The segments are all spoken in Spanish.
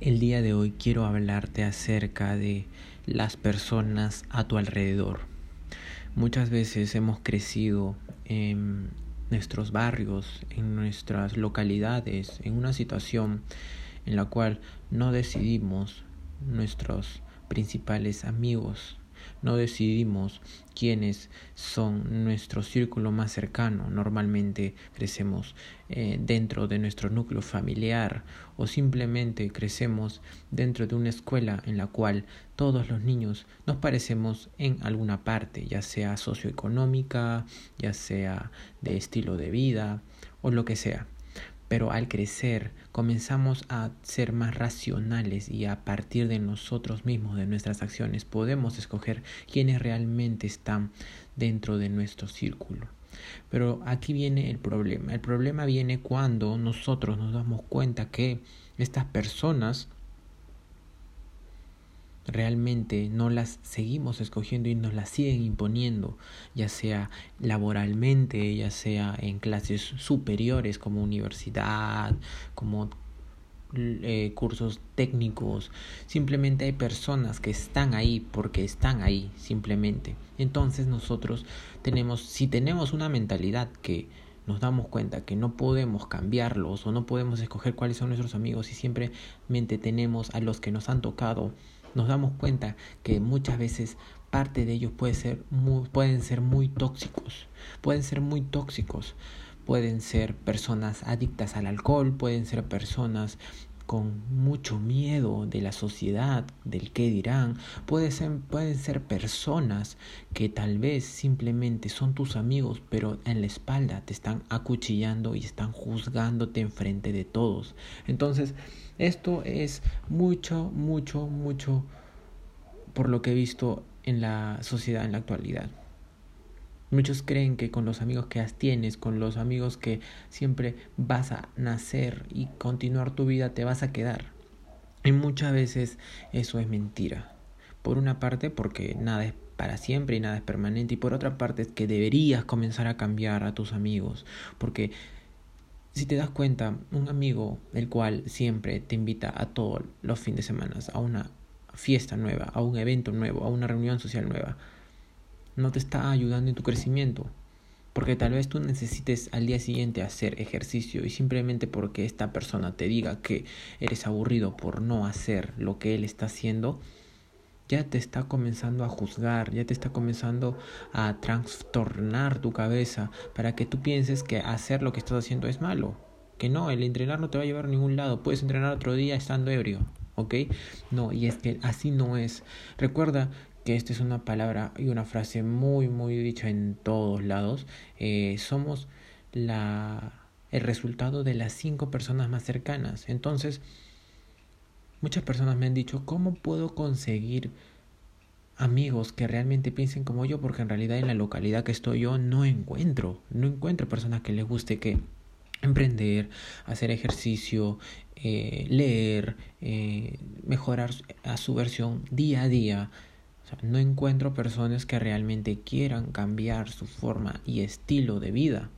El día de hoy quiero hablarte acerca de las personas a tu alrededor. Muchas veces hemos crecido en nuestros barrios, en nuestras localidades, en una situación en la cual no decidimos nuestros principales amigos, no decidimos quiénes son nuestro círculo más cercano. Normalmente crecemos eh, dentro de nuestro núcleo familiar o simplemente crecemos dentro de una escuela en la cual todos los niños nos parecemos en alguna parte, ya sea socioeconómica, ya sea de estilo de vida o lo que sea. Pero al crecer comenzamos a ser más racionales y a partir de nosotros mismos, de nuestras acciones, podemos escoger quiénes realmente están dentro de nuestro círculo. Pero aquí viene el problema. El problema viene cuando nosotros nos damos cuenta que estas personas realmente no las seguimos escogiendo y nos las siguen imponiendo, ya sea laboralmente, ya sea en clases superiores como universidad, como eh, cursos técnicos. Simplemente hay personas que están ahí porque están ahí, simplemente. Entonces nosotros tenemos, si tenemos una mentalidad que nos damos cuenta que no podemos cambiarlos o no podemos escoger cuáles son nuestros amigos y simplemente tenemos a los que nos han tocado nos damos cuenta que muchas veces parte de ellos puede ser muy, pueden ser muy tóxicos, pueden ser muy tóxicos, pueden ser personas adictas al alcohol, pueden ser personas con mucho miedo de la sociedad, del qué dirán, pueden ser, pueden ser personas que tal vez simplemente son tus amigos, pero en la espalda te están acuchillando y están juzgándote en frente de todos. Entonces, esto es mucho, mucho, mucho por lo que he visto en la sociedad en la actualidad. Muchos creen que con los amigos que tienes, con los amigos que siempre vas a nacer y continuar tu vida, te vas a quedar. Y muchas veces eso es mentira. Por una parte, porque nada es para siempre y nada es permanente. Y por otra parte, es que deberías comenzar a cambiar a tus amigos. Porque si te das cuenta, un amigo el cual siempre te invita a todos los fines de semana a una fiesta nueva, a un evento nuevo, a una reunión social nueva, no te está ayudando en tu crecimiento. Porque tal vez tú necesites al día siguiente hacer ejercicio y simplemente porque esta persona te diga que eres aburrido por no hacer lo que él está haciendo, ya te está comenzando a juzgar, ya te está comenzando a trastornar tu cabeza para que tú pienses que hacer lo que estás haciendo es malo. Que no, el entrenar no te va a llevar a ningún lado. Puedes entrenar otro día estando ebrio, ¿ok? No, y es que así no es. Recuerda que esta es una palabra y una frase muy, muy dicha en todos lados. Eh, somos la, el resultado de las cinco personas más cercanas. Entonces, muchas personas me han dicho, ¿cómo puedo conseguir amigos que realmente piensen como yo? Porque en realidad en la localidad que estoy yo no encuentro, no encuentro personas que les guste que emprender, hacer ejercicio, eh, leer, eh, mejorar a su versión día a día, no encuentro personas que realmente quieran cambiar su forma y estilo de vida.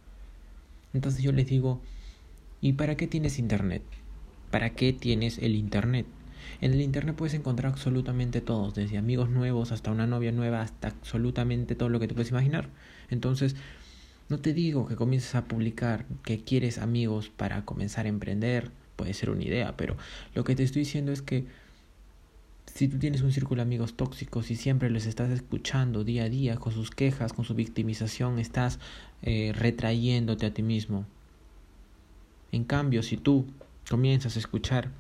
Entonces yo les digo, ¿y para qué tienes internet? ¿Para qué tienes el internet? En el internet puedes encontrar absolutamente todo, desde amigos nuevos hasta una novia nueva, hasta absolutamente todo lo que te puedes imaginar. Entonces, no te digo que comiences a publicar que quieres amigos para comenzar a emprender, puede ser una idea, pero lo que te estoy diciendo es que si tú tienes un círculo de amigos tóxicos y siempre los estás escuchando día a día con sus quejas, con su victimización, estás eh, retrayéndote a ti mismo. En cambio, si tú comienzas a escuchar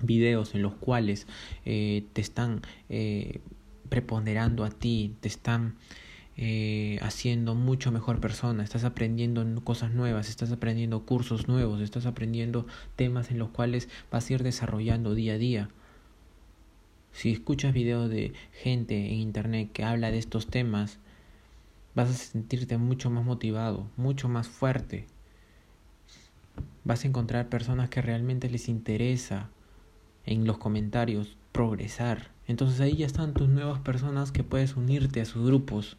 videos en los cuales eh, te están eh, preponderando a ti, te están eh, haciendo mucho mejor persona, estás aprendiendo cosas nuevas, estás aprendiendo cursos nuevos, estás aprendiendo temas en los cuales vas a ir desarrollando día a día. Si escuchas videos de gente en internet que habla de estos temas, vas a sentirte mucho más motivado, mucho más fuerte. Vas a encontrar personas que realmente les interesa en los comentarios progresar. Entonces ahí ya están tus nuevas personas que puedes unirte a sus grupos,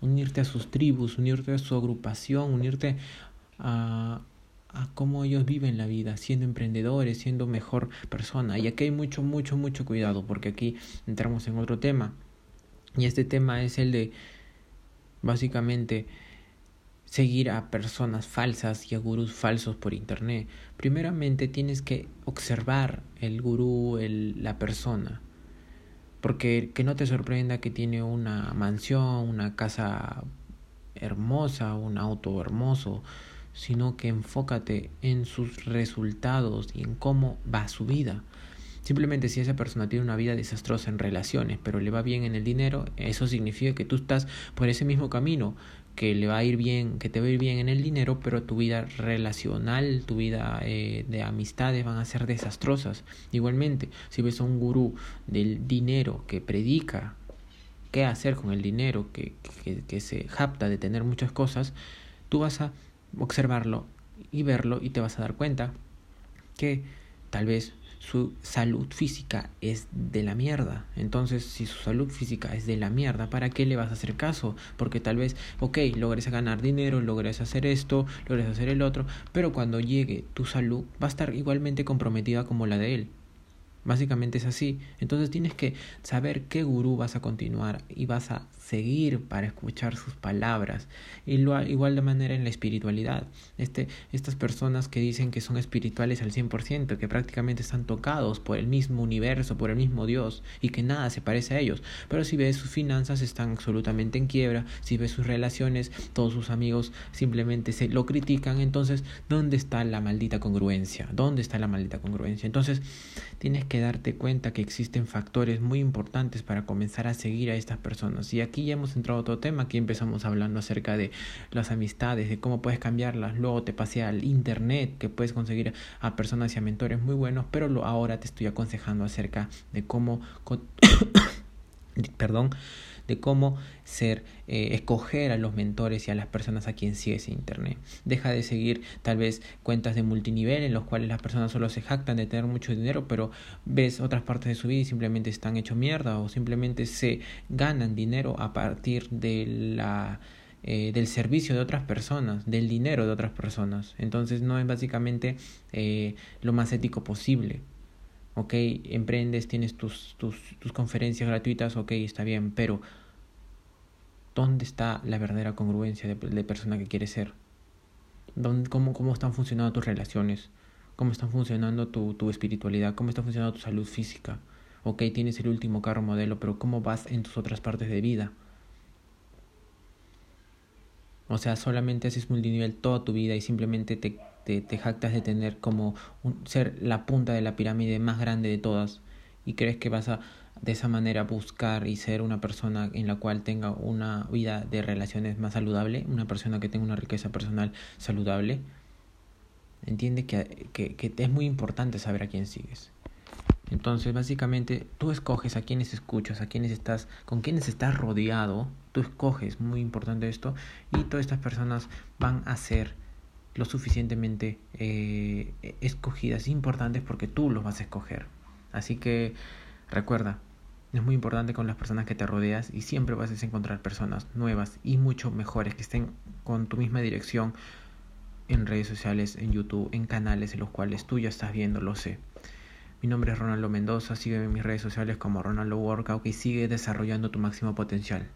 unirte a sus tribus, unirte a su agrupación, unirte a, a cómo ellos viven la vida, siendo emprendedores, siendo mejor persona. Y aquí hay mucho, mucho, mucho cuidado, porque aquí entramos en otro tema. Y este tema es el de, básicamente, seguir a personas falsas y a gurús falsos por internet. Primeramente tienes que observar el gurú, el, la persona. Porque que no te sorprenda que tiene una mansión, una casa hermosa, un auto hermoso, sino que enfócate en sus resultados y en cómo va su vida. Simplemente si esa persona tiene una vida desastrosa en relaciones, pero le va bien en el dinero, eso significa que tú estás por ese mismo camino, que le va a ir bien, que te va a ir bien en el dinero, pero tu vida relacional, tu vida eh, de amistades van a ser desastrosas. Igualmente, si ves a un gurú del dinero que predica qué hacer con el dinero, que, que, que se japta de tener muchas cosas, tú vas a observarlo y verlo y te vas a dar cuenta que tal vez su salud física es de la mierda. Entonces, si su salud física es de la mierda, ¿para qué le vas a hacer caso? Porque tal vez, ok, logres ganar dinero, logres hacer esto, logres hacer el otro, pero cuando llegue tu salud va a estar igualmente comprometida como la de él. Básicamente es así. Entonces tienes que saber qué gurú vas a continuar y vas a seguir para escuchar sus palabras. Y lo, igual de manera en la espiritualidad. Este, estas personas que dicen que son espirituales al 100%, que prácticamente están tocados por el mismo universo, por el mismo Dios, y que nada se parece a ellos. Pero si ves sus finanzas están absolutamente en quiebra, si ves sus relaciones, todos sus amigos simplemente se lo critican, entonces, ¿dónde está la maldita congruencia? ¿Dónde está la maldita congruencia? Entonces, tienes que darte cuenta que existen factores muy importantes para comenzar a seguir a estas personas. Y aquí ya hemos entrado a otro tema, aquí empezamos hablando acerca de las amistades, de cómo puedes cambiarlas, luego te pasé al internet, que puedes conseguir a personas y a mentores muy buenos, pero lo, ahora te estoy aconsejando acerca de cómo, perdón, de cómo ser, eh, escoger a los mentores y a las personas a quien sigues en Internet. Deja de seguir tal vez cuentas de multinivel en los cuales las personas solo se jactan de tener mucho dinero, pero ves otras partes de su vida y simplemente están hecho mierda o simplemente se ganan dinero a partir de la eh, del servicio de otras personas, del dinero de otras personas. Entonces no es básicamente eh, lo más ético posible ok, emprendes, tienes tus, tus, tus conferencias gratuitas, ok, está bien, pero ¿dónde está la verdadera congruencia de, de persona que quieres ser? ¿Dónde, cómo, ¿Cómo están funcionando tus relaciones? ¿Cómo están funcionando tu, tu espiritualidad? ¿Cómo está funcionando tu salud física? Ok, tienes el último carro modelo, pero ¿cómo vas en tus otras partes de vida? O sea, solamente haces multinivel toda tu vida y simplemente te te, te jactas de tener como un, ser la punta de la pirámide más grande de todas y crees que vas a de esa manera buscar y ser una persona en la cual tenga una vida de relaciones más saludable, una persona que tenga una riqueza personal saludable, entiende que, que, que es muy importante saber a quién sigues. Entonces, básicamente, tú escoges a quienes escuchas, a quienes estás, con quienes estás rodeado, tú escoges, muy importante esto, y todas estas personas van a ser lo suficientemente eh, escogidas, importantes porque tú los vas a escoger. Así que recuerda, es muy importante con las personas que te rodeas y siempre vas a encontrar personas nuevas y mucho mejores que estén con tu misma dirección en redes sociales, en YouTube, en canales en los cuales tú ya estás viendo, lo sé. Mi nombre es Ronaldo Mendoza, sígueme en mis redes sociales como Ronaldo Workout y sigue desarrollando tu máximo potencial.